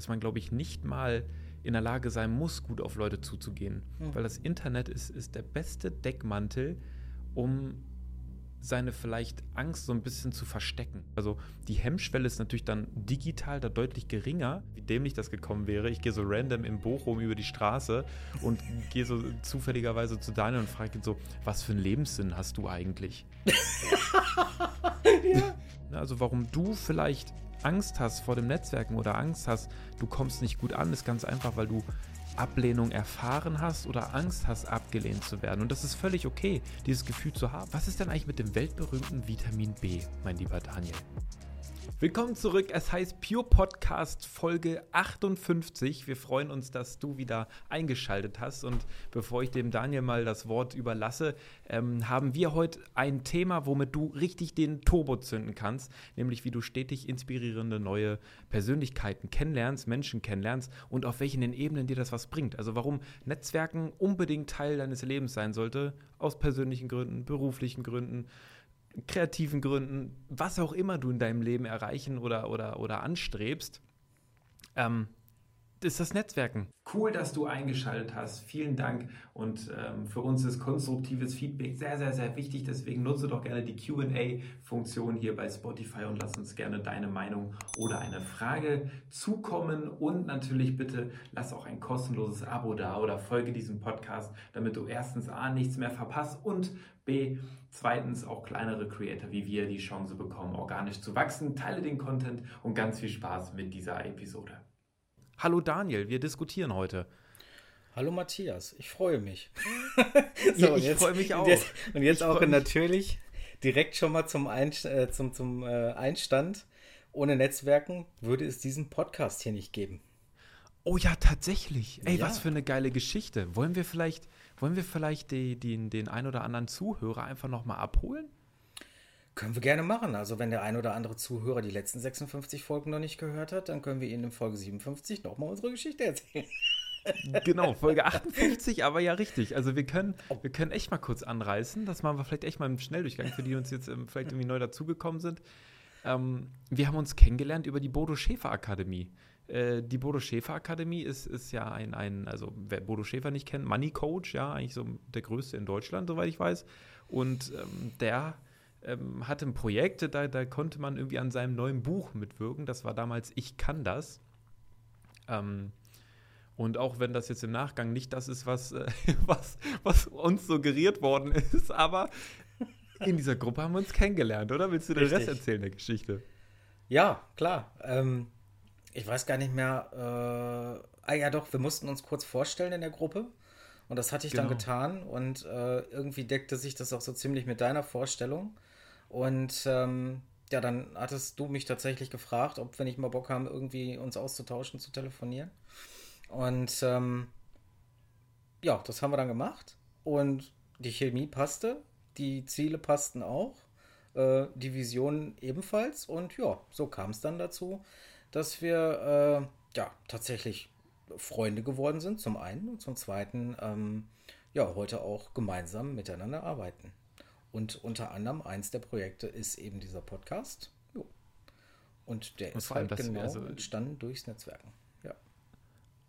dass man, glaube ich, nicht mal in der Lage sein muss, gut auf Leute zuzugehen. Mhm. Weil das Internet ist, ist der beste Deckmantel, um seine vielleicht Angst so ein bisschen zu verstecken. Also die Hemmschwelle ist natürlich dann digital da deutlich geringer, wie dämlich das gekommen wäre. Ich gehe so random in Bochum über die Straße und gehe so zufälligerweise zu Daniel und frage ihn so, was für einen Lebenssinn hast du eigentlich? ja. Also warum du vielleicht Angst hast vor dem Netzwerken oder Angst hast, du kommst nicht gut an, ist ganz einfach, weil du Ablehnung erfahren hast oder Angst hast, abgelehnt zu werden. Und das ist völlig okay, dieses Gefühl zu haben. Was ist denn eigentlich mit dem weltberühmten Vitamin B, mein lieber Daniel? Willkommen zurück. Es heißt Pure Podcast Folge 58. Wir freuen uns, dass du wieder eingeschaltet hast. Und bevor ich dem Daniel mal das Wort überlasse, ähm, haben wir heute ein Thema, womit du richtig den Turbo zünden kannst, nämlich wie du stetig inspirierende neue Persönlichkeiten kennenlernst, Menschen kennenlernst und auf welchen Ebenen dir das was bringt. Also warum Netzwerken unbedingt Teil deines Lebens sein sollte, aus persönlichen Gründen, beruflichen Gründen kreativen Gründen, was auch immer du in deinem Leben erreichen oder, oder, oder anstrebst, ähm, ist das Netzwerken. Cool, dass du eingeschaltet hast. Vielen Dank. Und ähm, für uns ist konstruktives Feedback sehr, sehr, sehr wichtig. Deswegen nutze doch gerne die QA-Funktion hier bei Spotify und lass uns gerne deine Meinung oder eine Frage zukommen. Und natürlich bitte lass auch ein kostenloses Abo da oder folge diesem Podcast, damit du erstens A nichts mehr verpasst und B zweitens auch kleinere Creator wie wir die Chance bekommen, organisch zu wachsen. Teile den Content und ganz viel Spaß mit dieser Episode. Hallo Daniel, wir diskutieren heute. Hallo Matthias, ich freue mich. so, ich freue mich auch. Und jetzt, und jetzt auch natürlich direkt schon mal zum, Ein, äh, zum, zum äh, Einstand. Ohne Netzwerken würde es diesen Podcast hier nicht geben. Oh ja, tatsächlich. Ey, ja. was für eine geile Geschichte. Wollen wir vielleicht, wollen wir vielleicht die, die, den ein oder anderen Zuhörer einfach nochmal abholen? Können wir gerne machen. Also wenn der ein oder andere Zuhörer die letzten 56 Folgen noch nicht gehört hat, dann können wir Ihnen in Folge 57 nochmal unsere Geschichte erzählen. genau, Folge 58, aber ja richtig. Also wir können, wir können echt mal kurz anreißen. Das machen wir vielleicht echt mal im Schnelldurchgang, für die uns jetzt ähm, vielleicht irgendwie neu dazugekommen sind. Ähm, wir haben uns kennengelernt über die Bodo Schäfer Akademie. Äh, die Bodo Schäfer Akademie ist, ist ja ein, ein, also wer Bodo Schäfer nicht kennt, Money Coach, ja, eigentlich so der größte in Deutschland, soweit ich weiß. Und ähm, der ähm, hatte ein Projekt, da, da konnte man irgendwie an seinem neuen Buch mitwirken. Das war damals Ich kann das. Ähm, und auch wenn das jetzt im Nachgang nicht das ist, was, äh, was, was uns suggeriert worden ist, aber in dieser Gruppe haben wir uns kennengelernt, oder? Willst du den Rest erzählen der Geschichte? Ja, klar. Ähm, ich weiß gar nicht mehr. Äh, ah ja, doch, wir mussten uns kurz vorstellen in der Gruppe. Und das hatte ich genau. dann getan. Und äh, irgendwie deckte sich das auch so ziemlich mit deiner Vorstellung. Und ähm, ja, dann hattest du mich tatsächlich gefragt, ob wir nicht mal Bock haben, irgendwie uns auszutauschen, zu telefonieren. Und ähm, ja, das haben wir dann gemacht. Und die Chemie passte, die Ziele passten auch, äh, die Vision ebenfalls. Und ja, so kam es dann dazu, dass wir äh, ja tatsächlich Freunde geworden sind, zum einen. Und zum zweiten, ähm, ja, heute auch gemeinsam miteinander arbeiten. Und unter anderem eins der Projekte ist eben dieser Podcast. Jo. Und der und ist halt genau also, entstanden durchs Netzwerken. Ja.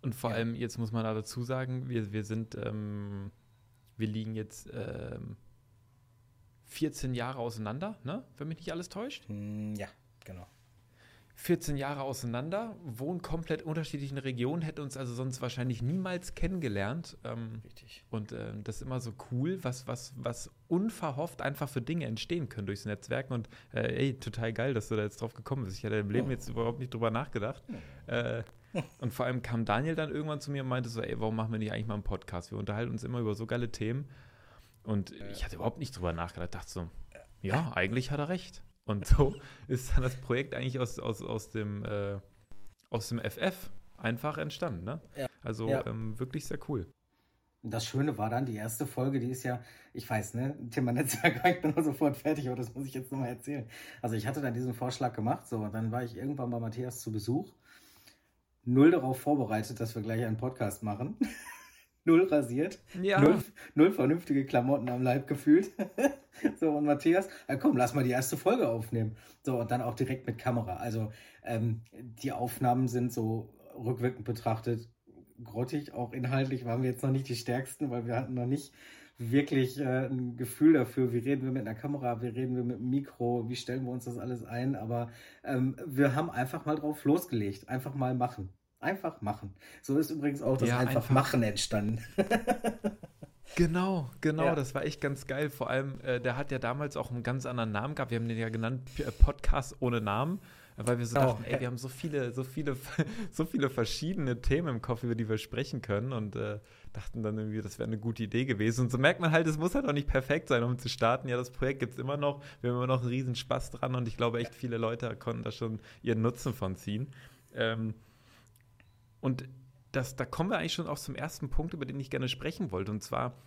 Und vor ja. allem, jetzt muss man da dazu sagen, wir, wir sind, ähm, wir liegen jetzt ähm, 14 Jahre auseinander, ne? wenn mich nicht alles täuscht. Hm, ja, genau. 14 Jahre auseinander, wohnen komplett unterschiedlichen Regionen, hätte uns also sonst wahrscheinlich niemals kennengelernt. Ähm, Richtig. Und äh, das ist immer so cool, was, was, was unverhofft einfach für Dinge entstehen können durchs Netzwerken. Und äh, ey, total geil, dass du da jetzt drauf gekommen bist. Ich hatte im Leben jetzt überhaupt nicht drüber nachgedacht. Äh, und vor allem kam Daniel dann irgendwann zu mir und meinte so, ey, warum machen wir nicht eigentlich mal einen Podcast? Wir unterhalten uns immer über so geile Themen. Und ich hatte überhaupt nicht drüber nachgedacht. Dachte so, ja, eigentlich hat er recht. Und so ist dann das Projekt eigentlich aus, aus, aus, dem, äh, aus dem FF einfach entstanden. Ne? Ja. Also ja. Ähm, wirklich sehr cool. Das Schöne war dann, die erste Folge, die ist ja, ich weiß, ne, Thema Netzwerk, ich bin sofort fertig, aber das muss ich jetzt nochmal erzählen. Also ich hatte dann diesen Vorschlag gemacht, so, und dann war ich irgendwann bei Matthias zu Besuch, null darauf vorbereitet, dass wir gleich einen Podcast machen. null rasiert, ja. null, null vernünftige Klamotten am Leib gefühlt. so, und Matthias, ja, komm, lass mal die erste Folge aufnehmen. So, und dann auch direkt mit Kamera. Also, ähm, die Aufnahmen sind so rückwirkend betrachtet grottig. Auch inhaltlich waren wir jetzt noch nicht die Stärksten, weil wir hatten noch nicht wirklich äh, ein Gefühl dafür, wie reden wir mit einer Kamera, wie reden wir mit einem Mikro, wie stellen wir uns das alles ein. Aber ähm, wir haben einfach mal drauf losgelegt, einfach mal machen. Einfach machen. So ist übrigens auch das ja, einfach, einfach machen entstanden. Genau, genau, ja. das war echt ganz geil. Vor allem, äh, der hat ja damals auch einen ganz anderen Namen gehabt. Wir haben den ja genannt äh, Podcast ohne Namen, weil wir so oh, dachten, ey, wir haben so viele, so viele, so viele verschiedene Themen im Kopf, über die wir sprechen können und äh, dachten dann irgendwie, das wäre eine gute Idee gewesen. Und so merkt man halt, es muss halt auch nicht perfekt sein, um zu starten. Ja, das Projekt gibt es immer noch. Wir haben immer noch einen riesen Spaß dran und ich glaube, echt viele Leute konnten da schon ihren Nutzen von ziehen. Ähm, und das, da kommen wir eigentlich schon auch zum ersten Punkt, über den ich gerne sprechen wollte. Und zwar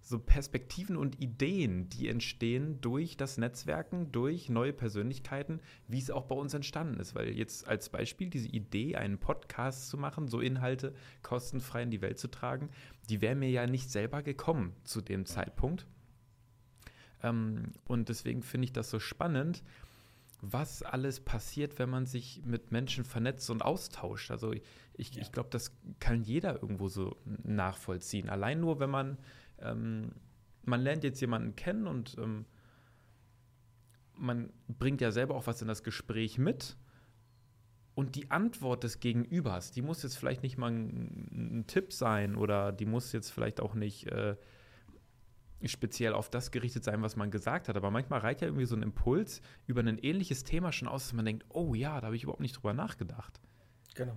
so Perspektiven und Ideen, die entstehen durch das Netzwerken, durch neue Persönlichkeiten, wie es auch bei uns entstanden ist. Weil jetzt als Beispiel diese Idee, einen Podcast zu machen, so Inhalte kostenfrei in die Welt zu tragen, die wäre mir ja nicht selber gekommen zu dem Zeitpunkt. Ähm, und deswegen finde ich das so spannend, was alles passiert, wenn man sich mit Menschen vernetzt und austauscht. Also ich, ja. ich glaube, das kann jeder irgendwo so nachvollziehen. Allein nur, wenn man, ähm, man lernt jetzt jemanden kennen und ähm, man bringt ja selber auch was in das Gespräch mit. Und die Antwort des Gegenübers, die muss jetzt vielleicht nicht mal ein, ein Tipp sein oder die muss jetzt vielleicht auch nicht äh, speziell auf das gerichtet sein, was man gesagt hat. Aber manchmal reicht ja irgendwie so ein Impuls über ein ähnliches Thema schon aus, dass man denkt, oh ja, da habe ich überhaupt nicht drüber nachgedacht. Genau.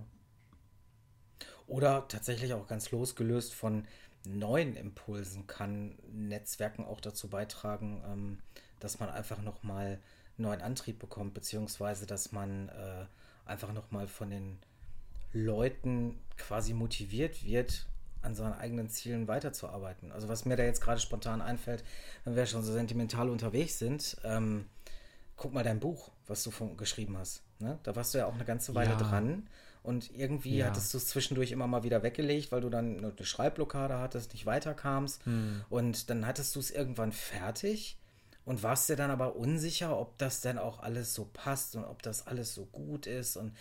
Oder tatsächlich auch ganz losgelöst von neuen Impulsen kann Netzwerken auch dazu beitragen, ähm, dass man einfach nochmal neuen Antrieb bekommt, beziehungsweise dass man äh, einfach nochmal von den Leuten quasi motiviert wird, an seinen eigenen Zielen weiterzuarbeiten. Also was mir da jetzt gerade spontan einfällt, wenn wir schon so sentimental unterwegs sind, ähm, guck mal dein Buch, was du von, geschrieben hast. Ne? Da warst du ja auch eine ganze Weile ja. dran und irgendwie ja. hattest du es zwischendurch immer mal wieder weggelegt, weil du dann eine Schreibblockade hattest, nicht weiterkamst hm. und dann hattest du es irgendwann fertig und warst dir dann aber unsicher, ob das denn auch alles so passt und ob das alles so gut ist und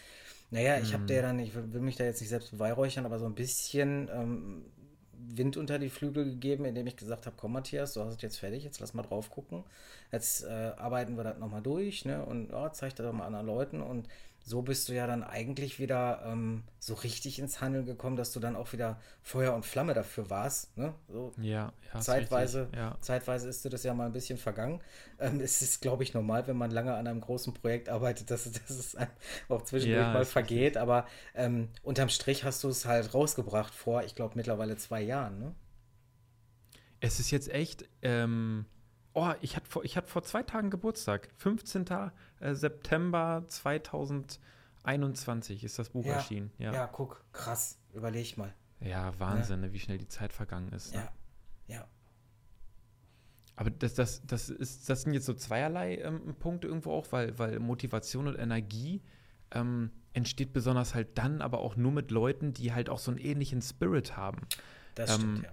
naja, ich habe mhm. dir dann, ich will mich da jetzt nicht selbst beweihräuchern, aber so ein bisschen ähm, Wind unter die Flügel gegeben, indem ich gesagt habe, komm Matthias, du hast es jetzt fertig, jetzt lass mal drauf gucken. Jetzt äh, arbeiten wir das nochmal durch, ne? Und oh, zeig das doch mal anderen Leuten und so bist du ja dann eigentlich wieder ähm, so richtig ins Handeln gekommen, dass du dann auch wieder Feuer und Flamme dafür warst. Ne? So ja, ja zeitweise, ja. zeitweise ist dir das ja mal ein bisschen vergangen. Ähm, es ist, glaube ich, normal, wenn man lange an einem großen Projekt arbeitet, dass, dass es auch zwischendurch ja, mal vergeht. Richtig. Aber ähm, unterm Strich hast du es halt rausgebracht vor, ich glaube, mittlerweile zwei Jahren. Ne? Es ist jetzt echt. Ähm Oh, ich hatte vor, ich hatte vor zwei Tagen Geburtstag. 15. Äh, September 2021 ist das Buch ja, erschienen. Ja. ja, guck, krass. Überleg mal. Ja, Wahnsinn, ja. Ne, wie schnell die Zeit vergangen ist. Ne? Ja, ja. Aber das, das, das, ist, das sind jetzt so zweierlei ähm, Punkte irgendwo auch, weil, weil Motivation und Energie ähm, entsteht besonders halt dann, aber auch nur mit Leuten, die halt auch so einen ähnlichen Spirit haben. Das ähm, stimmt, ja.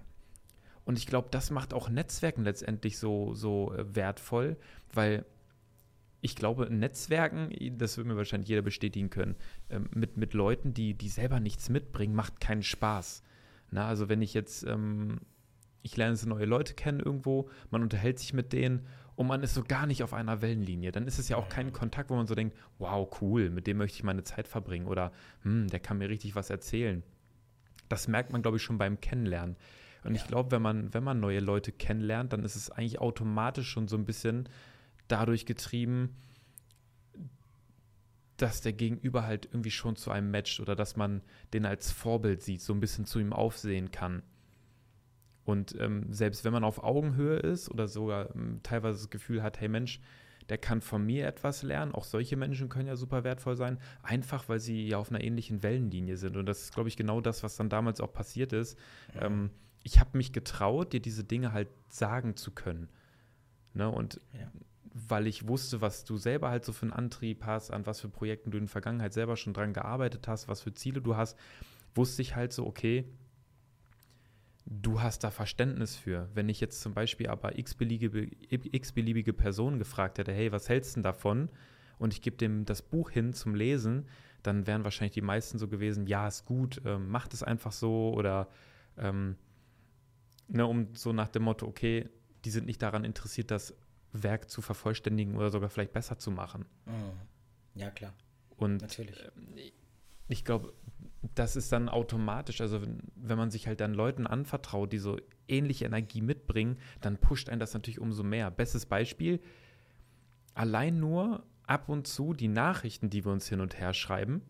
Und ich glaube, das macht auch Netzwerken letztendlich so, so äh, wertvoll, weil ich glaube, Netzwerken, das wird mir wahrscheinlich jeder bestätigen können, ähm, mit, mit Leuten, die, die selber nichts mitbringen, macht keinen Spaß. Na, also wenn ich jetzt, ähm, ich lerne so neue Leute kennen irgendwo, man unterhält sich mit denen und man ist so gar nicht auf einer Wellenlinie, dann ist es ja auch kein Kontakt, wo man so denkt, wow, cool, mit dem möchte ich meine Zeit verbringen oder hm, der kann mir richtig was erzählen. Das merkt man, glaube ich, schon beim Kennenlernen. Und ja. ich glaube, wenn man, wenn man neue Leute kennenlernt, dann ist es eigentlich automatisch schon so ein bisschen dadurch getrieben, dass der Gegenüber halt irgendwie schon zu einem matcht oder dass man den als Vorbild sieht, so ein bisschen zu ihm aufsehen kann. Und ähm, selbst wenn man auf Augenhöhe ist oder sogar ähm, teilweise das Gefühl hat, hey Mensch, der kann von mir etwas lernen, auch solche Menschen können ja super wertvoll sein, einfach weil sie ja auf einer ähnlichen Wellenlinie sind. Und das ist, glaube ich, genau das, was dann damals auch passiert ist. Ja. Ähm, ich habe mich getraut, dir diese Dinge halt sagen zu können. Ne? Und ja. Weil ich wusste, was du selber halt so für einen Antrieb hast, an was für Projekten du in der Vergangenheit selber schon dran gearbeitet hast, was für Ziele du hast, wusste ich halt so, okay, du hast da Verständnis für. Wenn ich jetzt zum Beispiel aber x-beliebige, x-beliebige Personen gefragt hätte, hey, was hältst du denn davon? Und ich gebe dem das Buch hin zum Lesen, dann wären wahrscheinlich die meisten so gewesen, ja, ist gut, ähm, macht es einfach so oder ähm, ne, um so nach dem Motto, okay, die sind nicht daran interessiert, das Werk zu vervollständigen oder sogar vielleicht besser zu machen. Mhm. Ja, klar. Und Natürlich. Äh, ich glaube, das ist dann automatisch, also wenn, wenn, man sich halt dann Leuten anvertraut, die so ähnliche Energie mitbringen, dann pusht einen das natürlich umso mehr. Bestes Beispiel, allein nur ab und zu die Nachrichten, die wir uns hin und her schreiben,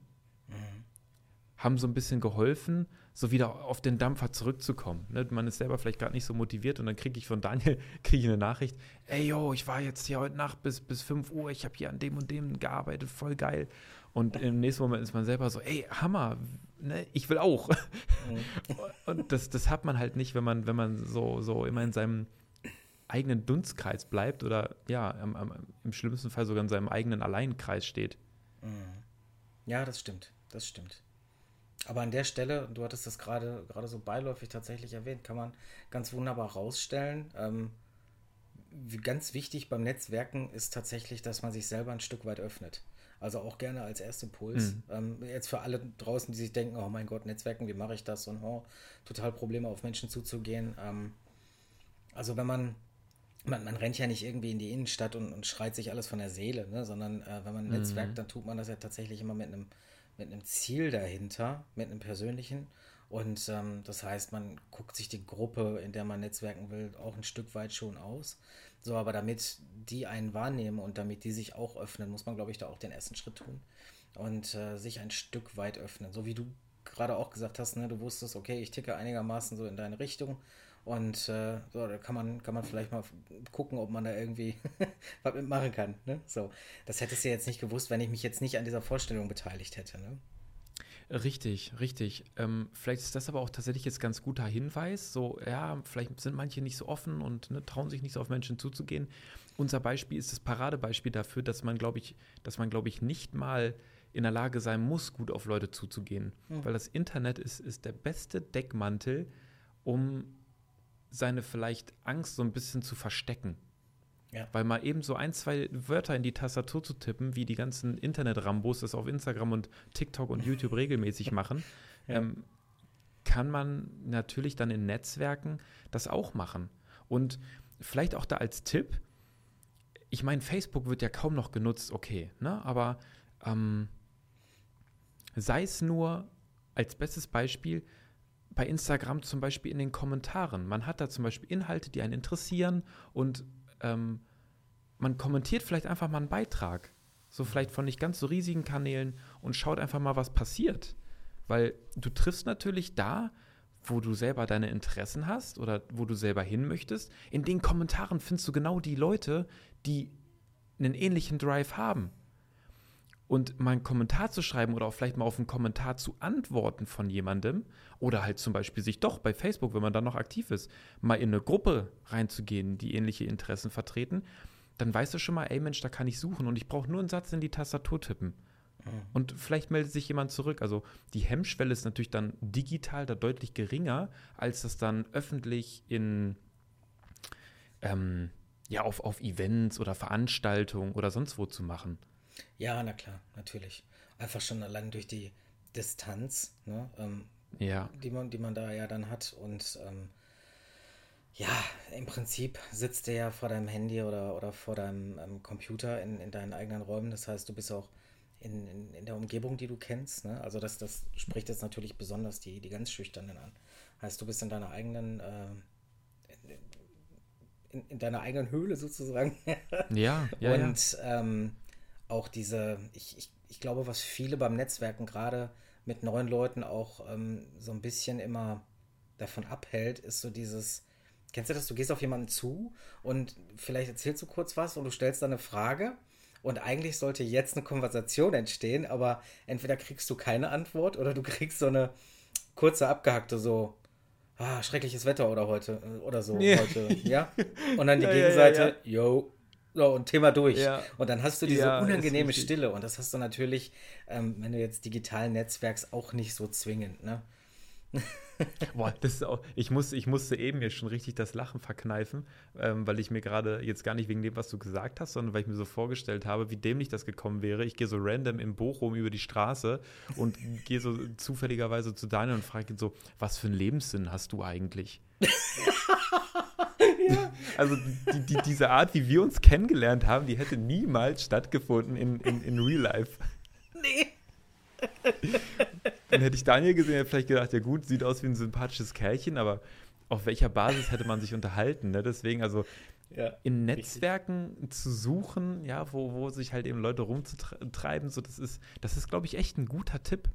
mhm. haben so ein bisschen geholfen, so wieder auf den Dampfer zurückzukommen. Ne? Man ist selber vielleicht gerade nicht so motiviert und dann kriege ich von Daniel krieg ich eine Nachricht, ey yo, ich war jetzt hier heute Nacht bis, bis 5 Uhr, ich habe hier an dem und dem gearbeitet, voll geil. Und im nächsten Moment ist man selber so, ey, Hammer, ne, ich will auch. Mhm. und das, das hat man halt nicht, wenn man, wenn man so, so immer in seinem eigenen Dunstkreis bleibt oder ja, am, am, im schlimmsten Fall sogar in seinem eigenen Alleinkreis steht. Mhm. Ja, das stimmt. Das stimmt. Aber an der Stelle, du hattest das gerade gerade so beiläufig tatsächlich erwähnt, kann man ganz wunderbar rausstellen. Ähm, ganz wichtig beim Netzwerken ist tatsächlich, dass man sich selber ein Stück weit öffnet. Also auch gerne als Erstimpuls. Mhm. Ähm, jetzt für alle draußen, die sich denken, oh mein Gott, Netzwerken, wie mache ich das? Und oh, total Probleme auf Menschen zuzugehen. Ähm, also wenn man, man, man rennt ja nicht irgendwie in die Innenstadt und, und schreit sich alles von der Seele, ne? sondern äh, wenn man mhm. netzwerkt, dann tut man das ja tatsächlich immer mit einem mit einem Ziel dahinter, mit einem persönlichen. Und ähm, das heißt, man guckt sich die Gruppe, in der man netzwerken will, auch ein Stück weit schon aus. So, aber damit die einen wahrnehmen und damit die sich auch öffnen, muss man, glaube ich, da auch den ersten Schritt tun und äh, sich ein Stück weit öffnen. So wie du gerade auch gesagt hast, ne, du wusstest, okay, ich ticke einigermaßen so in deine Richtung und äh, so, da kann man, kann man vielleicht mal gucken, ob man da irgendwie was mitmachen kann. Ne? So, das hättest du jetzt nicht gewusst, wenn ich mich jetzt nicht an dieser Vorstellung beteiligt hätte. Ne? Richtig, richtig. Ähm, vielleicht ist das aber auch tatsächlich jetzt ganz guter Hinweis. So, ja, vielleicht sind manche nicht so offen und ne, trauen sich nicht so auf Menschen zuzugehen. Unser Beispiel ist das Paradebeispiel dafür, dass man, glaube ich, dass man, glaube ich, nicht mal in der Lage sein muss, gut auf Leute zuzugehen. Mhm. Weil das Internet ist, ist der beste Deckmantel, um seine vielleicht Angst so ein bisschen zu verstecken. Ja. Weil mal eben so ein, zwei Wörter in die Tastatur zu tippen, wie die ganzen Internet-Rambos das auf Instagram und TikTok und YouTube regelmäßig machen, ja. ähm, kann man natürlich dann in Netzwerken das auch machen. Und vielleicht auch da als Tipp, ich meine, Facebook wird ja kaum noch genutzt, okay, ne? aber ähm, sei es nur als bestes Beispiel, bei Instagram zum Beispiel in den Kommentaren. Man hat da zum Beispiel Inhalte, die einen interessieren und ähm, man kommentiert vielleicht einfach mal einen Beitrag. So vielleicht von nicht ganz so riesigen Kanälen und schaut einfach mal, was passiert. Weil du triffst natürlich da, wo du selber deine Interessen hast oder wo du selber hin möchtest. In den Kommentaren findest du genau die Leute, die einen ähnlichen Drive haben. Und mal einen Kommentar zu schreiben oder auch vielleicht mal auf einen Kommentar zu antworten von jemandem oder halt zum Beispiel sich doch bei Facebook, wenn man da noch aktiv ist, mal in eine Gruppe reinzugehen, die ähnliche Interessen vertreten, dann weißt du schon mal, ey Mensch, da kann ich suchen und ich brauche nur einen Satz in die Tastatur tippen. Mhm. Und vielleicht meldet sich jemand zurück. Also die Hemmschwelle ist natürlich dann digital da deutlich geringer, als das dann öffentlich in ähm, ja, auf, auf Events oder Veranstaltungen oder sonst wo zu machen. Ja, na klar, natürlich. Einfach schon allein durch die Distanz, ne, ähm, ja. die, man, die man da ja dann hat. Und ähm, ja, im Prinzip sitzt der ja vor deinem Handy oder, oder vor deinem ähm, Computer in, in deinen eigenen Räumen. Das heißt, du bist auch in, in, in der Umgebung, die du kennst. Ne? Also das, das spricht jetzt natürlich besonders die, die ganz Schüchternen an. Heißt, du bist in deiner eigenen äh, in, in, deiner eigenen Höhle sozusagen. ja, ja. Und ja. Ähm, auch diese, ich, ich, ich glaube, was viele beim Netzwerken gerade mit neuen Leuten auch ähm, so ein bisschen immer davon abhält, ist so dieses, kennst du das, du gehst auf jemanden zu und vielleicht erzählst du kurz was und du stellst dann eine Frage und eigentlich sollte jetzt eine Konversation entstehen, aber entweder kriegst du keine Antwort oder du kriegst so eine kurze abgehackte so, ah, schreckliches Wetter oder heute oder so yeah. heute, ja? Und dann die ja, Gegenseite, ja, ja, yo, so, und Thema durch. Ja. Und dann hast du diese ja, unangenehme Stille. Und das hast du natürlich, ähm, wenn du jetzt digital netzwerkst, auch nicht so zwingend, ne? Boah, das ist auch, ich musste, ich musste eben mir schon richtig das Lachen verkneifen, ähm, weil ich mir gerade jetzt gar nicht wegen dem, was du gesagt hast, sondern weil ich mir so vorgestellt habe, wie dämlich das gekommen wäre. Ich gehe so random in Bochum über die Straße und gehe so zufälligerweise zu Daniel und frage ihn so, was für einen Lebenssinn hast du eigentlich? ja. Also die, die, diese Art, wie wir uns kennengelernt haben, die hätte niemals stattgefunden in, in, in Real Life. Nee. Dann hätte ich Daniel gesehen, hätte vielleicht gedacht, ja gut, sieht aus wie ein sympathisches Kerlchen, aber auf welcher Basis hätte man sich unterhalten? Ne? Deswegen, also ja, in Netzwerken richtig. zu suchen, ja, wo, wo sich halt eben Leute rumzutreiben, so das ist, das ist, glaube ich, echt ein guter Tipp,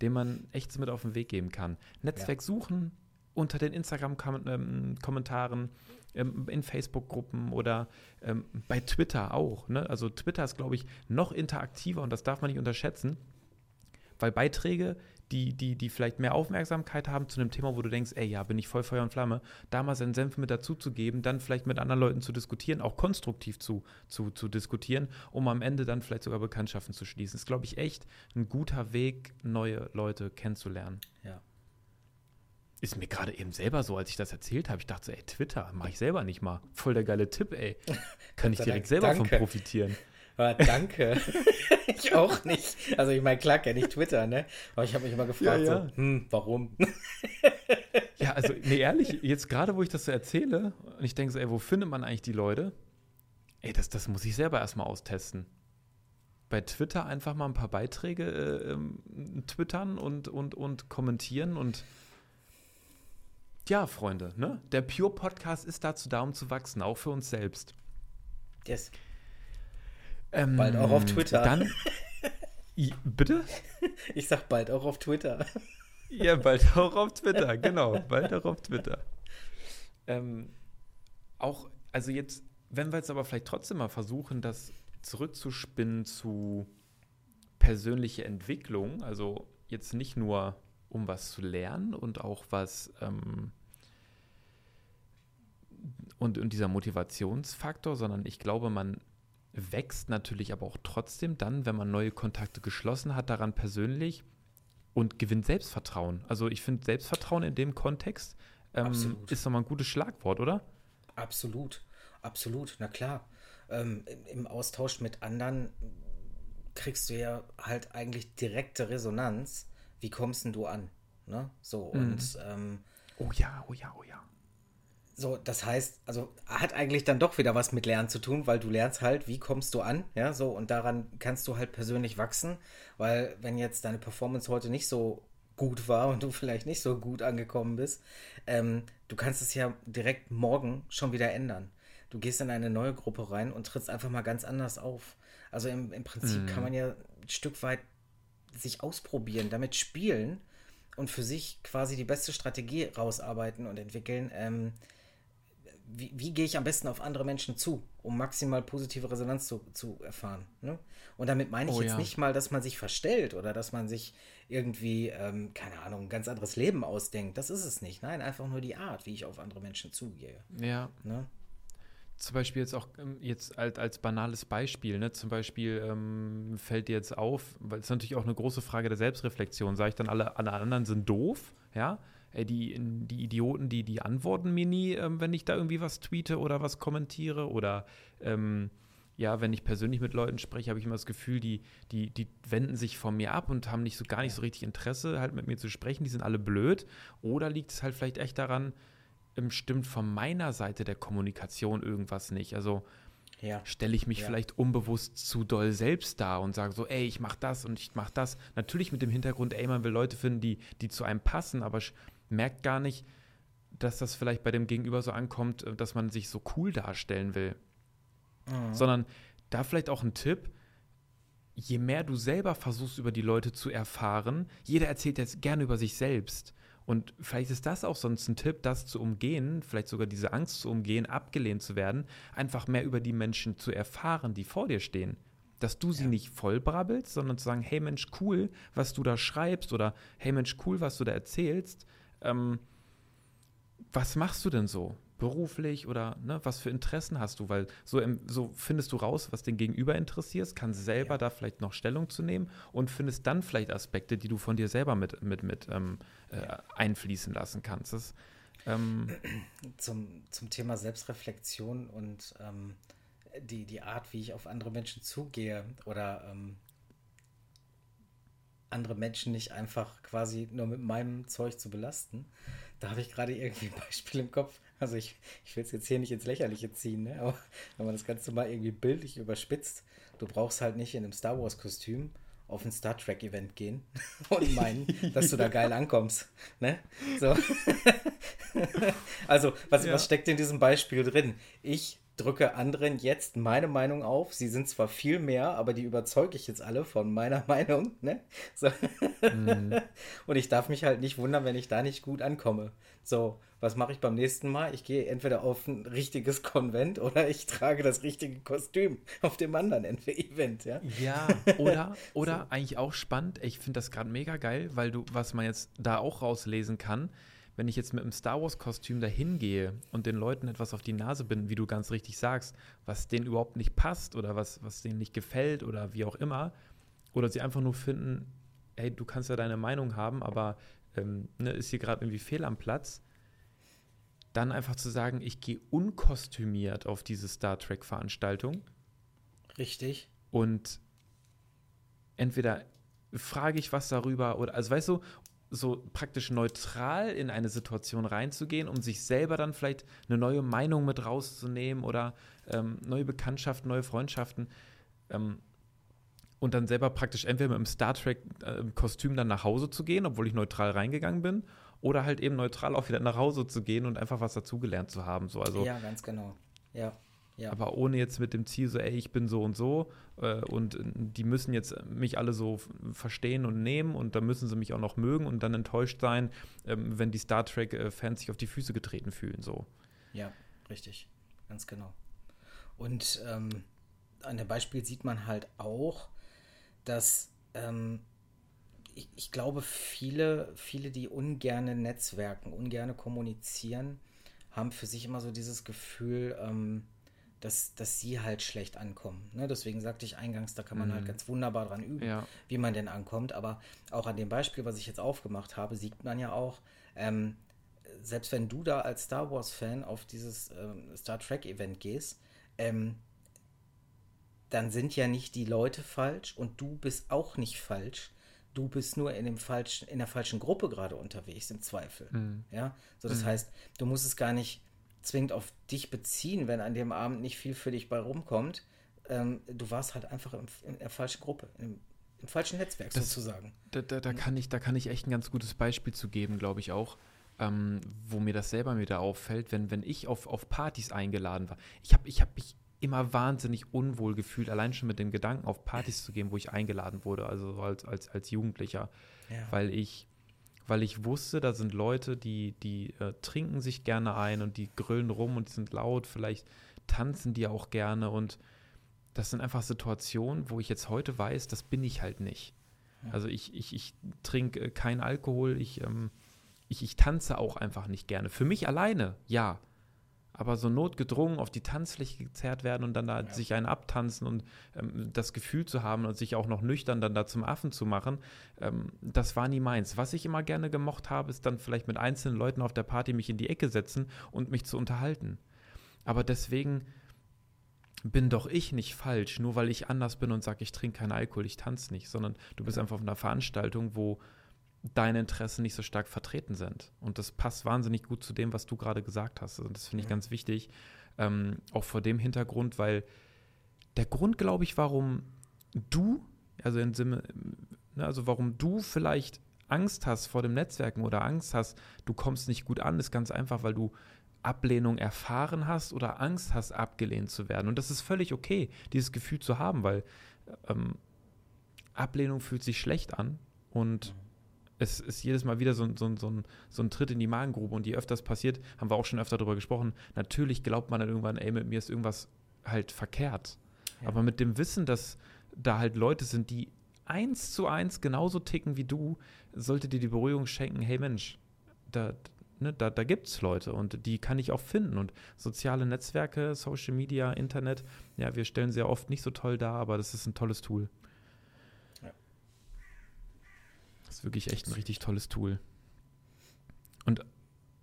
den man echt mit auf den Weg geben kann. Netzwerk ja. suchen unter den Instagram-Kommentaren, ähm, in Facebook-Gruppen oder ähm, bei Twitter auch. Ne? Also Twitter ist, glaube ich, noch interaktiver und das darf man nicht unterschätzen weil Beiträge, die, die, die vielleicht mehr Aufmerksamkeit haben zu einem Thema, wo du denkst, ey, ja, bin ich voll Feuer und Flamme, da mal seinen Senf mit dazu zu geben, dann vielleicht mit anderen Leuten zu diskutieren, auch konstruktiv zu, zu, zu diskutieren, um am Ende dann vielleicht sogar Bekanntschaften zu schließen. Das ist, glaube ich, echt ein guter Weg, neue Leute kennenzulernen. Ja. Ist mir gerade eben selber so, als ich das erzählt habe, ich dachte so, ey, Twitter, mache ich selber nicht mal. Voll der geile Tipp, ey. Kann ich direkt selber Danke. von profitieren. Aber danke. ich auch nicht. Also ich meine, klar kenne ich Twitter, ne? Aber ich habe mich immer gefragt, ja, ja. so, hm, warum? ja, also nee, ehrlich, jetzt gerade, wo ich das so erzähle, und ich denke so, ey, wo findet man eigentlich die Leute? Ey, das, das muss ich selber erstmal austesten. Bei Twitter einfach mal ein paar Beiträge äh, ähm, twittern und, und, und kommentieren und ja, Freunde, ne? Der Pure Podcast ist dazu da, um zu wachsen, auch für uns selbst. Yes. Ähm, bald auch auf Twitter. Dann. bitte? Ich sag bald auch auf Twitter. Ja, bald auch auf Twitter, genau. Bald auch auf Twitter. Ähm, auch, also jetzt, wenn wir jetzt aber vielleicht trotzdem mal versuchen, das zurückzuspinnen zu persönliche Entwicklung, also jetzt nicht nur um was zu lernen und auch was ähm, und, und dieser Motivationsfaktor, sondern ich glaube, man wächst natürlich aber auch trotzdem dann, wenn man neue Kontakte geschlossen hat, daran persönlich und gewinnt Selbstvertrauen. Also ich finde Selbstvertrauen in dem Kontext ähm, ist nochmal ein gutes Schlagwort, oder? Absolut, absolut, na klar. Ähm, Im Austausch mit anderen kriegst du ja halt eigentlich direkte Resonanz. Wie kommst denn du an? Ne? So, mhm. und ähm, Oh ja, oh ja, oh ja. So, das heißt, also hat eigentlich dann doch wieder was mit Lernen zu tun, weil du lernst halt, wie kommst du an, ja, so und daran kannst du halt persönlich wachsen, weil wenn jetzt deine Performance heute nicht so gut war und du vielleicht nicht so gut angekommen bist, ähm, du kannst es ja direkt morgen schon wieder ändern. Du gehst in eine neue Gruppe rein und trittst einfach mal ganz anders auf. Also im, im Prinzip mm. kann man ja ein Stück weit sich ausprobieren, damit spielen und für sich quasi die beste Strategie rausarbeiten und entwickeln. Ähm, wie, wie gehe ich am besten auf andere Menschen zu, um maximal positive Resonanz zu, zu erfahren. Ne? Und damit meine ich oh, jetzt ja. nicht mal, dass man sich verstellt oder dass man sich irgendwie, ähm, keine Ahnung, ein ganz anderes Leben ausdenkt. Das ist es nicht. Nein, einfach nur die Art, wie ich auf andere Menschen zugehe. Ja. Ne? Zum Beispiel jetzt auch ähm, jetzt als, als banales Beispiel, ne? Zum Beispiel ähm, fällt dir jetzt auf, weil es natürlich auch eine große Frage der Selbstreflexion. Sage ich dann, alle, alle anderen sind doof, ja? Äh, die, die Idioten, die, die antworten mir nie, ähm, wenn ich da irgendwie was tweete oder was kommentiere oder ähm, ja, wenn ich persönlich mit Leuten spreche, habe ich immer das Gefühl, die, die, die wenden sich von mir ab und haben nicht so gar nicht so richtig Interesse, halt mit mir zu sprechen, die sind alle blöd. Oder liegt es halt vielleicht echt daran, ähm, stimmt von meiner Seite der Kommunikation irgendwas nicht? Also ja. stelle ich mich ja. vielleicht unbewusst zu doll selbst dar und sage so, ey, ich mach das und ich mach das. Natürlich mit dem Hintergrund, ey, man will Leute finden, die, die zu einem passen, aber merkt gar nicht, dass das vielleicht bei dem Gegenüber so ankommt, äh, dass man sich so cool darstellen will. Mhm. Sondern da vielleicht auch ein Tipp, je mehr du selber versuchst, über die Leute zu erfahren, jeder erzählt jetzt gerne über sich selbst. Und vielleicht ist das auch sonst ein Tipp, das zu umgehen, vielleicht sogar diese Angst zu umgehen, abgelehnt zu werden, einfach mehr über die Menschen zu erfahren, die vor dir stehen. Dass du sie ja. nicht vollbrabbelst, sondern zu sagen, hey Mensch, cool, was du da schreibst oder hey Mensch, cool, was du da erzählst ähm, was machst du denn so? beruflich oder ne, was für Interessen hast du? Weil so, so findest du raus, was den Gegenüber interessiert, kannst selber ja. da vielleicht noch Stellung zu nehmen und findest dann vielleicht Aspekte, die du von dir selber mit, mit, mit ähm, äh, einfließen lassen kannst. Das, ähm zum, zum Thema Selbstreflexion und ähm, die, die Art, wie ich auf andere Menschen zugehe oder ähm, andere Menschen nicht einfach quasi nur mit meinem Zeug zu belasten. Da habe ich gerade irgendwie ein Beispiel im Kopf. Also ich, ich will es jetzt hier nicht ins Lächerliche ziehen, ne? aber wenn man das Ganze mal irgendwie bildlich überspitzt, du brauchst halt nicht in einem Star Wars-Kostüm auf ein Star Trek-Event gehen und meinen, dass du da geil ankommst. Ne? So. also, was, ja. was steckt in diesem Beispiel drin? Ich drücke anderen jetzt meine Meinung auf. Sie sind zwar viel mehr, aber die überzeuge ich jetzt alle von meiner Meinung. Ne? So. Mhm. Und ich darf mich halt nicht wundern, wenn ich da nicht gut ankomme. So, was mache ich beim nächsten Mal? Ich gehe entweder auf ein richtiges Konvent oder ich trage das richtige Kostüm auf dem anderen Event. Ja, ja oder, oder so. eigentlich auch spannend. Ich finde das gerade mega geil, weil du, was man jetzt da auch rauslesen kann, wenn ich jetzt mit einem Star Wars-Kostüm dahin gehe und den Leuten etwas auf die Nase bin, wie du ganz richtig sagst, was denen überhaupt nicht passt oder was, was denen nicht gefällt oder wie auch immer, oder sie einfach nur finden, hey, du kannst ja deine Meinung haben, aber ähm, ne, ist hier gerade irgendwie fehl am Platz, dann einfach zu sagen, ich gehe unkostümiert auf diese Star Trek-Veranstaltung. Richtig. Und entweder frage ich was darüber oder, also weißt du, so praktisch neutral in eine Situation reinzugehen, um sich selber dann vielleicht eine neue Meinung mit rauszunehmen oder ähm, neue Bekanntschaften, neue Freundschaften. Ähm, und dann selber praktisch entweder mit einem Star Trek-Kostüm äh, dann nach Hause zu gehen, obwohl ich neutral reingegangen bin, oder halt eben neutral auch wieder nach Hause zu gehen und einfach was dazugelernt zu haben. So, also, ja, ganz genau. Ja. Ja. Aber ohne jetzt mit dem Ziel, so, ey, ich bin so und so äh, und die müssen jetzt mich alle so verstehen und nehmen und dann müssen sie mich auch noch mögen und dann enttäuscht sein, ähm, wenn die Star Trek-Fans sich auf die Füße getreten fühlen. So. Ja, richtig. Ganz genau. Und ähm, an dem Beispiel sieht man halt auch, dass ähm, ich, ich, glaube, viele, viele, die ungerne netzwerken, ungerne kommunizieren, haben für sich immer so dieses Gefühl, ähm, dass, dass sie halt schlecht ankommen. Ne? Deswegen sagte ich eingangs, da kann man halt mhm. halt ganz wunderbar dran üben, ja. wie man denn ankommt. Aber auch an dem Beispiel, was ich jetzt aufgemacht habe, sieht man ja auch, ähm, selbst wenn du da als Star Wars-Fan auf dieses ähm, Star Trek-Event gehst, ähm, dann sind ja nicht die Leute falsch und du bist auch nicht falsch. Du bist nur in, dem falschen, in der falschen Gruppe gerade unterwegs, im Zweifel. Mhm. Ja, so das mhm. heißt, du musst es gar nicht zwingend auf dich beziehen, wenn an dem Abend nicht viel für dich bei rumkommt. Ähm, du warst halt einfach im, in der falschen Gruppe, im, im falschen Netzwerk das, sozusagen. Da, da, da, kann ich, da kann ich echt ein ganz gutes Beispiel zu geben, glaube ich auch. Ähm, wo mir das selber wieder auffällt, wenn, wenn ich auf, auf Partys eingeladen war. Ich habe ich hab mich immer wahnsinnig unwohl gefühlt, allein schon mit dem Gedanken, auf Partys zu gehen, wo ich eingeladen wurde, also als, als, als Jugendlicher. Ja. Weil ich weil ich wusste, da sind Leute, die, die äh, trinken sich gerne ein und die grüllen rum und die sind laut, vielleicht tanzen die auch gerne und das sind einfach Situationen, wo ich jetzt heute weiß, das bin ich halt nicht. Ja. Also ich, ich, ich trinke äh, keinen Alkohol, ich, ähm, ich, ich tanze auch einfach nicht gerne. Für mich alleine, ja aber so notgedrungen auf die Tanzfläche gezerrt werden und dann da ja. sich einen abtanzen und ähm, das Gefühl zu haben und sich auch noch nüchtern dann da zum Affen zu machen, ähm, das war nie meins. Was ich immer gerne gemocht habe, ist dann vielleicht mit einzelnen Leuten auf der Party mich in die Ecke setzen und mich zu unterhalten. Aber deswegen bin doch ich nicht falsch, nur weil ich anders bin und sage, ich trinke keinen Alkohol, ich tanze nicht, sondern du bist einfach auf einer Veranstaltung, wo deine Interessen nicht so stark vertreten sind. Und das passt wahnsinnig gut zu dem, was du gerade gesagt hast. Und das finde ich ja. ganz wichtig, ähm, auch vor dem Hintergrund, weil der Grund, glaube ich, warum du, also in Sinne, ne, also warum du vielleicht Angst hast vor dem Netzwerken oder Angst hast, du kommst nicht gut an, ist ganz einfach, weil du Ablehnung erfahren hast oder Angst hast, abgelehnt zu werden. Und das ist völlig okay, dieses Gefühl zu haben, weil ähm, Ablehnung fühlt sich schlecht an und mhm es ist jedes Mal wieder so, so, so, ein, so ein Tritt in die Magengrube und je öfter das passiert, haben wir auch schon öfter darüber gesprochen, natürlich glaubt man dann irgendwann, ey, mit mir ist irgendwas halt verkehrt. Ja. Aber mit dem Wissen, dass da halt Leute sind, die eins zu eins genauso ticken wie du, sollte dir die Beruhigung schenken, hey Mensch, da, ne, da, da gibt es Leute und die kann ich auch finden. Und soziale Netzwerke, Social Media, Internet, ja, wir stellen sie ja oft nicht so toll dar, aber das ist ein tolles Tool. Ja. Das ist wirklich echt ein richtig tolles Tool. Und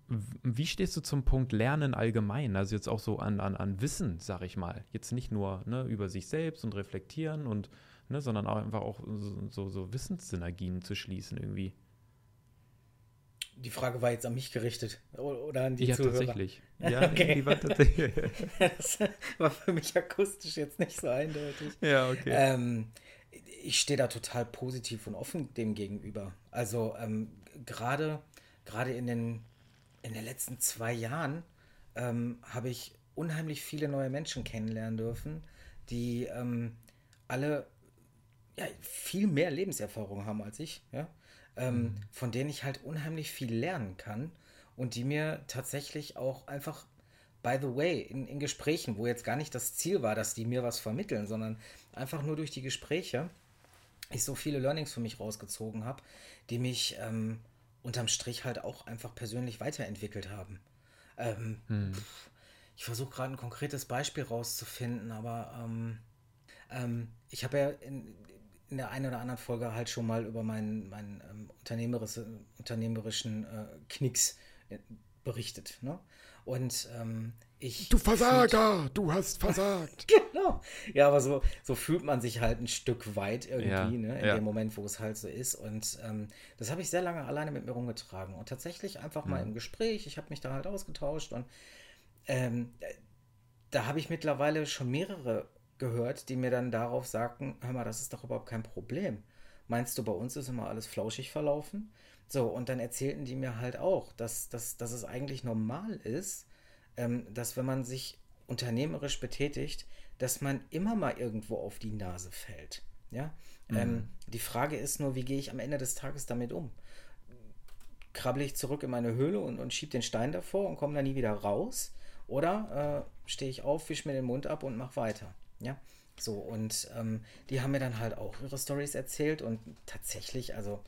wie stehst du zum Punkt Lernen allgemein? Also jetzt auch so an, an, an Wissen, sag ich mal. Jetzt nicht nur ne, über sich selbst und reflektieren und, ne, sondern auch einfach auch so, so, Wissenssynergien zu schließen irgendwie. Die Frage war jetzt an mich gerichtet oder an die ja, Zuhörer. Tatsächlich. Ja, okay. die war tatsächlich. das war für mich akustisch jetzt nicht so eindeutig. Ja, okay. Ähm, ich stehe da total positiv und offen dem gegenüber. Also ähm, gerade gerade in den in den letzten zwei Jahren ähm, habe ich unheimlich viele neue Menschen kennenlernen dürfen, die ähm, alle ja, viel mehr Lebenserfahrung haben als ich, ja? Ähm, mhm. von denen ich halt unheimlich viel lernen kann und die mir tatsächlich auch einfach, by the way, in, in Gesprächen, wo jetzt gar nicht das Ziel war, dass die mir was vermitteln, sondern einfach nur durch die Gespräche, ich so viele Learnings für mich rausgezogen habe, die mich ähm, unterm Strich halt auch einfach persönlich weiterentwickelt haben. Ähm, hm. Ich versuche gerade ein konkretes Beispiel rauszufinden, aber ähm, ähm, ich habe ja in, in, der einen oder anderen Folge halt schon mal über meinen, meinen ähm, unternehmerischen, unternehmerischen äh, Knicks äh, berichtet. Ne? Und ähm, ich. Du Versager! Du hast versagt! genau. Ja, aber so, so fühlt man sich halt ein Stück weit irgendwie, ja, ne, in ja. dem Moment, wo es halt so ist. Und ähm, das habe ich sehr lange alleine mit mir rumgetragen. Und tatsächlich einfach mal mhm. im Gespräch, ich habe mich da halt ausgetauscht und ähm, da habe ich mittlerweile schon mehrere gehört, die mir dann darauf sagten: Hör mal, das ist doch überhaupt kein Problem. Meinst du, bei uns ist immer alles flauschig verlaufen? So, und dann erzählten die mir halt auch, dass, dass, dass es eigentlich normal ist, dass wenn man sich unternehmerisch betätigt, dass man immer mal irgendwo auf die Nase fällt. Ja? Mhm. Ähm, die Frage ist nur, wie gehe ich am Ende des Tages damit um? Krabbel ich zurück in meine Höhle und, und schiebe den Stein davor und komme da nie wieder raus? Oder äh, stehe ich auf, wisch mir den Mund ab und mache weiter? Ja, so und ähm, die haben mir dann halt auch ihre Stories erzählt und tatsächlich, also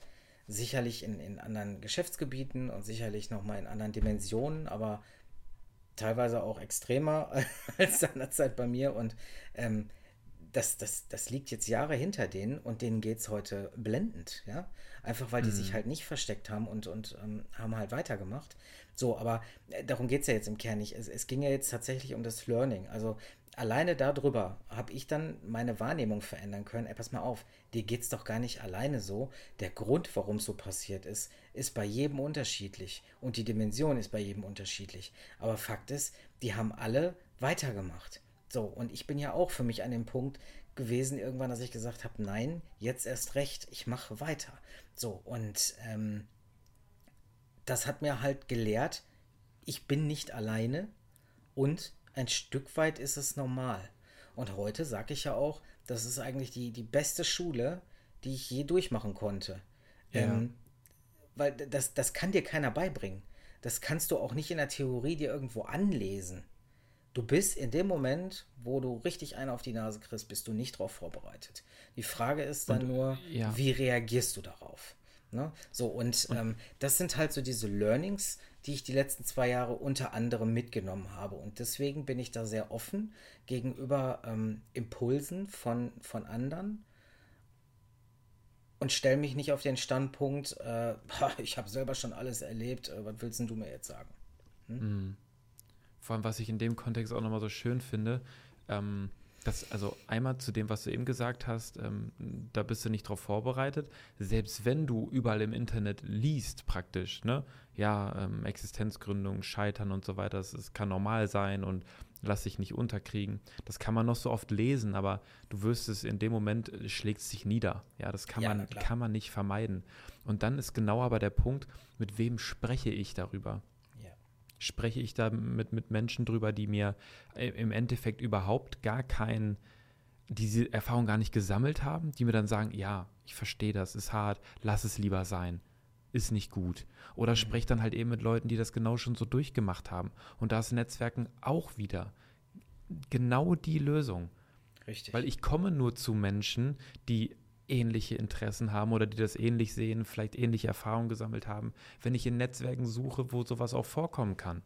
sicherlich in, in anderen Geschäftsgebieten und sicherlich nochmal in anderen Dimensionen, aber teilweise auch extremer als seinerzeit bei mir. Und ähm, das, das, das liegt jetzt Jahre hinter denen und denen geht es heute blendend, ja. Einfach weil die mhm. sich halt nicht versteckt haben und, und ähm, haben halt weitergemacht. So, aber äh, darum geht es ja jetzt im Kern nicht. Es, es ging ja jetzt tatsächlich um das Learning. Also alleine darüber habe ich dann meine Wahrnehmung verändern können. Ey, pass mal auf, dir geht es doch gar nicht alleine so. Der Grund, warum es so passiert ist, ist bei jedem unterschiedlich. Und die Dimension ist bei jedem unterschiedlich. Aber Fakt ist, die haben alle weitergemacht. So, und ich bin ja auch für mich an dem Punkt gewesen, irgendwann, dass ich gesagt habe, nein, jetzt erst recht, ich mache weiter. So, und ähm, das hat mir halt gelehrt, ich bin nicht alleine und ein Stück weit ist es normal. Und heute sage ich ja auch, das ist eigentlich die, die beste Schule, die ich je durchmachen konnte. Ja. Ähm, weil das, das kann dir keiner beibringen. Das kannst du auch nicht in der Theorie dir irgendwo anlesen. Du bist in dem Moment, wo du richtig einen auf die Nase kriegst, bist du nicht darauf vorbereitet. Die Frage ist dann und, nur, ja. wie reagierst du darauf? Ne? So, und, und ähm, das sind halt so diese Learnings, die ich die letzten zwei Jahre unter anderem mitgenommen habe. Und deswegen bin ich da sehr offen gegenüber ähm, Impulsen von, von anderen und stelle mich nicht auf den Standpunkt, äh, ich habe selber schon alles erlebt, äh, was willst du mir jetzt sagen? Hm? Mhm. Vor allem, was ich in dem Kontext auch nochmal so schön finde, ähm, das, also einmal zu dem, was du eben gesagt hast, ähm, da bist du nicht drauf vorbereitet. Selbst wenn du überall im Internet liest, praktisch, ne, ja, ähm, Existenzgründung, Scheitern und so weiter, das, kann normal sein und lass dich nicht unterkriegen. Das kann man noch so oft lesen, aber du wirst es in dem Moment, äh, schlägt sich nieder. Ja, das kann, ja, man, kann man nicht vermeiden. Und dann ist genau aber der Punkt, mit wem spreche ich darüber? Spreche ich da mit, mit Menschen drüber, die mir äh, im Endeffekt überhaupt gar kein, diese Erfahrung gar nicht gesammelt haben, die mir dann sagen, ja, ich verstehe das, ist hart, lass es lieber sein, ist nicht gut. Oder mhm. spreche dann halt eben mit Leuten, die das genau schon so durchgemacht haben. Und da ist Netzwerken auch wieder genau die Lösung. Richtig. Weil ich komme nur zu Menschen, die ähnliche Interessen haben oder die das ähnlich sehen, vielleicht ähnliche Erfahrungen gesammelt haben, wenn ich in Netzwerken suche, wo sowas auch vorkommen kann.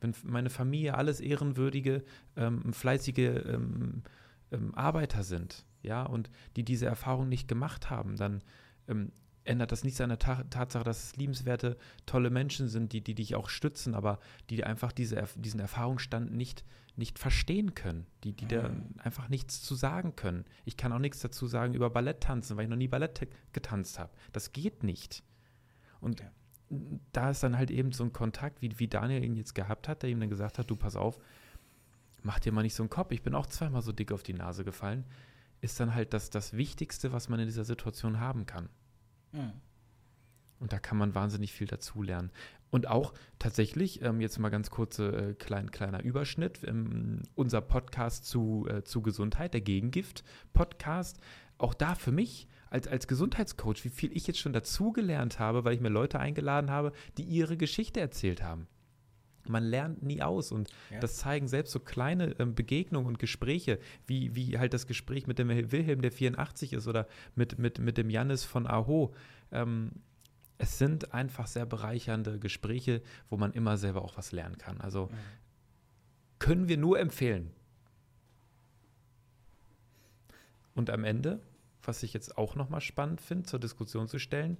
Wenn meine Familie alles ehrenwürdige, ähm, fleißige ähm, ähm, Arbeiter sind, ja, und die diese Erfahrung nicht gemacht haben, dann ähm, ändert das nichts an der Ta Tatsache, dass es liebenswerte, tolle Menschen sind, die, die dich auch stützen, aber die einfach diese, diesen Erfahrungsstand nicht, nicht verstehen können, die, die da mhm. einfach nichts zu sagen können. Ich kann auch nichts dazu sagen über Ballett tanzen, weil ich noch nie Ballett getanzt habe. Das geht nicht. Und ja. da ist dann halt eben so ein Kontakt, wie, wie Daniel ihn jetzt gehabt hat, der ihm dann gesagt hat, du pass auf, mach dir mal nicht so einen Kopf, ich bin auch zweimal so dick auf die Nase gefallen, ist dann halt das, das Wichtigste, was man in dieser Situation haben kann. Mhm. Und da kann man wahnsinnig viel dazulernen. Und auch tatsächlich, ähm, jetzt mal ganz kurze, äh, klein, kleiner Überschnitt, ähm, unser Podcast zu, äh, zu Gesundheit, der Gegengift-Podcast, auch da für mich als, als Gesundheitscoach, wie viel ich jetzt schon dazugelernt habe, weil ich mir Leute eingeladen habe, die ihre Geschichte erzählt haben. Man lernt nie aus und ja. das zeigen selbst so kleine ähm, Begegnungen und Gespräche, wie, wie halt das Gespräch mit dem Wilhelm, der 84 ist, oder mit, mit, mit dem Jannis von Aho. Ähm, es sind einfach sehr bereichernde Gespräche, wo man immer selber auch was lernen kann. Also mhm. können wir nur empfehlen. Und am Ende, was ich jetzt auch nochmal spannend finde, zur Diskussion zu stellen,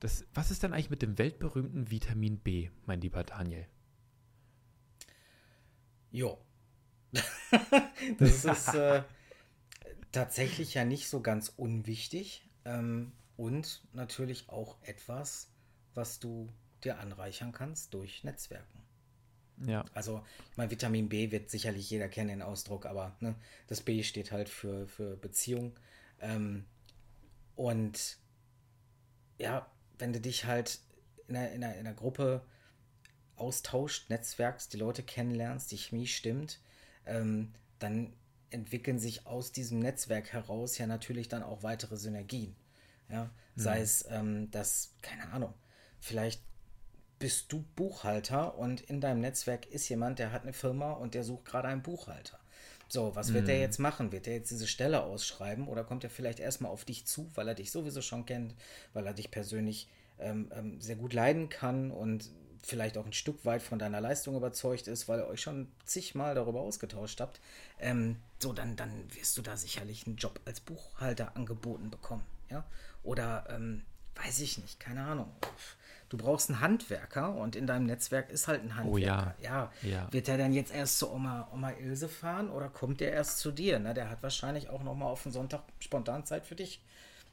das, was ist denn eigentlich mit dem weltberühmten Vitamin B, mein lieber Daniel? Jo. das ist äh, tatsächlich ja nicht so ganz unwichtig. Ähm, und natürlich auch etwas, was du dir anreichern kannst durch Netzwerken. Ja. Also, ich meine, Vitamin B wird sicherlich jeder kennen, den Ausdruck, aber ne, das B steht halt für, für Beziehung. Ähm, und ja, wenn du dich halt in einer, in einer, in einer Gruppe austauscht, netzwerkst, die Leute kennenlernst, die Chemie stimmt, ähm, dann entwickeln sich aus diesem Netzwerk heraus ja natürlich dann auch weitere Synergien. Ja, sei mhm. es, ähm, dass, keine Ahnung, vielleicht bist du Buchhalter und in deinem Netzwerk ist jemand, der hat eine Firma und der sucht gerade einen Buchhalter. So, was wird mhm. der jetzt machen? Wird der jetzt diese Stelle ausschreiben oder kommt er vielleicht erstmal auf dich zu, weil er dich sowieso schon kennt, weil er dich persönlich ähm, ähm, sehr gut leiden kann und vielleicht auch ein Stück weit von deiner Leistung überzeugt ist, weil ihr euch schon zigmal darüber ausgetauscht habt, ähm, so dann, dann wirst du da sicherlich einen Job als Buchhalter angeboten bekommen. Ja? Oder ähm, weiß ich nicht, keine Ahnung. Du brauchst einen Handwerker und in deinem Netzwerk ist halt ein Handwerker. Oh ja. ja. ja. Wird er dann jetzt erst zu Oma, Oma Ilse fahren oder kommt der erst zu dir? Na, der hat wahrscheinlich auch noch mal auf den Sonntag spontan Zeit für dich.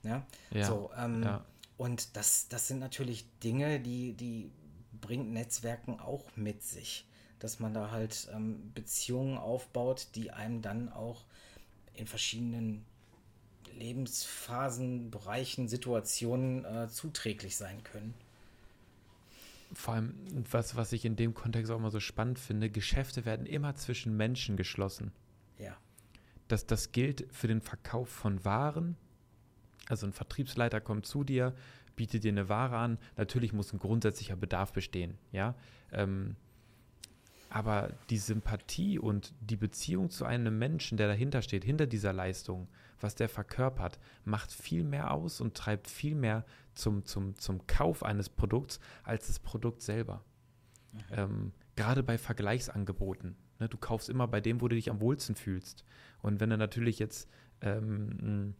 Ja. ja. So, ähm, ja. Und das, das sind natürlich Dinge, die, die bringt Netzwerken auch mit sich. Dass man da halt ähm, Beziehungen aufbaut, die einem dann auch in verschiedenen Lebensphasen, Bereichen, Situationen äh, zuträglich sein können. Vor allem, was, was ich in dem Kontext auch immer so spannend finde, Geschäfte werden immer zwischen Menschen geschlossen. Ja. Das, das gilt für den Verkauf von Waren. Also ein Vertriebsleiter kommt zu dir, bietet dir eine Ware an. Natürlich muss ein grundsätzlicher Bedarf bestehen, ja. Ähm, aber die Sympathie und die Beziehung zu einem Menschen, der dahinter steht, hinter dieser Leistung, was der verkörpert, macht viel mehr aus und treibt viel mehr zum, zum, zum Kauf eines Produkts als das Produkt selber. Mhm. Ähm, gerade bei Vergleichsangeboten. Ne, du kaufst immer bei dem, wo du dich am wohlsten fühlst. Und wenn du natürlich jetzt ähm,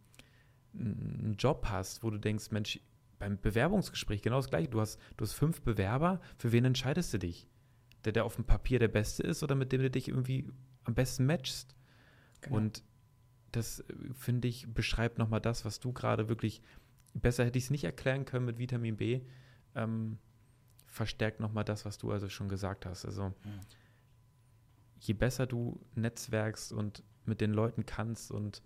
einen Job hast, wo du denkst, Mensch, beim Bewerbungsgespräch genau das gleiche. Du hast, du hast fünf Bewerber, für wen entscheidest du dich? Der, der auf dem Papier der Beste ist oder mit dem du dich irgendwie am besten matchst? Genau. Und das, äh, finde ich, beschreibt nochmal das, was du gerade wirklich, besser hätte ich es nicht erklären können mit Vitamin B, ähm, verstärkt nochmal das, was du also schon gesagt hast. Also mhm. je besser du netzwerkst und mit den Leuten kannst und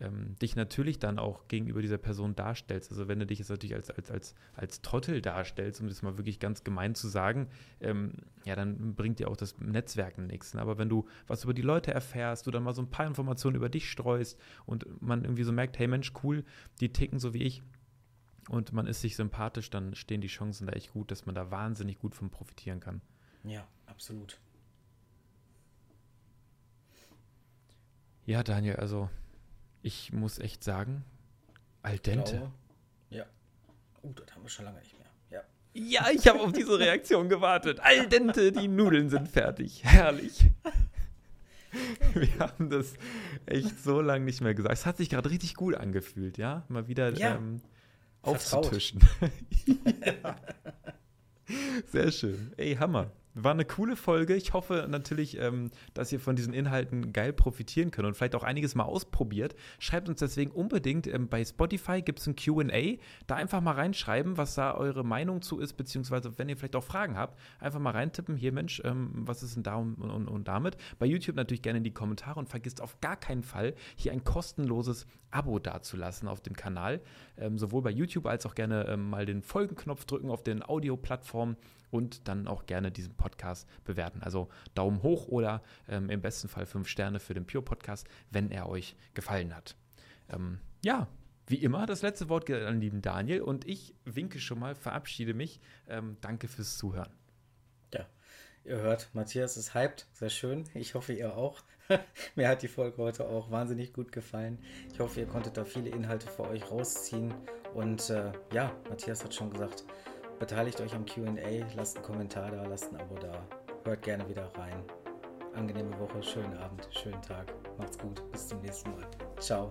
ähm, dich natürlich dann auch gegenüber dieser Person darstellst. Also wenn du dich jetzt natürlich als, als, als, als Trottel darstellst, um das mal wirklich ganz gemein zu sagen, ähm, ja, dann bringt dir auch das Netzwerken nichts. Ne? Aber wenn du was über die Leute erfährst, du dann mal so ein paar Informationen über dich streust und man irgendwie so merkt, hey Mensch, cool, die ticken so wie ich, und man ist sich sympathisch, dann stehen die Chancen da echt gut, dass man da wahnsinnig gut von profitieren kann. Ja, absolut. Ja, Daniel, also ich muss echt sagen, Al dente? Ja. Uh, das haben wir schon lange nicht mehr. Ja. Ja, ich habe auf diese Reaktion gewartet. Al dente, die Nudeln sind fertig. Herrlich. Wir haben das echt so lange nicht mehr gesagt. Es hat sich gerade richtig gut angefühlt, ja? Mal wieder Ja. ähm, aufzutischen. ja. Sehr schön. Ey, Hammer. War eine coole Folge. Ich hoffe natürlich, ähm, dass ihr von diesen Inhalten geil profitieren könnt und vielleicht auch einiges mal ausprobiert. Schreibt uns deswegen unbedingt ähm, bei Spotify gibt es ein QA. Da einfach mal reinschreiben, was da eure Meinung zu ist, beziehungsweise wenn ihr vielleicht auch Fragen habt, einfach mal reintippen. Hier, Mensch, ähm, was ist denn da und, und, und damit? Bei YouTube natürlich gerne in die Kommentare und vergisst auf gar keinen Fall, hier ein kostenloses Abo dazulassen auf dem Kanal. Ähm, sowohl bei YouTube als auch gerne ähm, mal den Folgenknopf drücken auf den Audioplattformen und dann auch gerne diesen Podcast bewerten. Also Daumen hoch oder ähm, im besten Fall fünf Sterne für den Pure Podcast, wenn er euch gefallen hat. Ähm, ja, wie immer, das letzte Wort geht an den lieben Daniel und ich winke schon mal, verabschiede mich. Ähm, danke fürs Zuhören. Ja. Ihr hört, Matthias ist hyped. Sehr schön. Ich hoffe, ihr auch. Mir hat die Folge heute auch wahnsinnig gut gefallen. Ich hoffe, ihr konntet da viele Inhalte für euch rausziehen. Und äh, ja, Matthias hat schon gesagt, beteiligt euch am QA, lasst einen Kommentar da, lasst ein Abo da. Hört gerne wieder rein. Angenehme Woche, schönen Abend, schönen Tag. Macht's gut. Bis zum nächsten Mal. Ciao.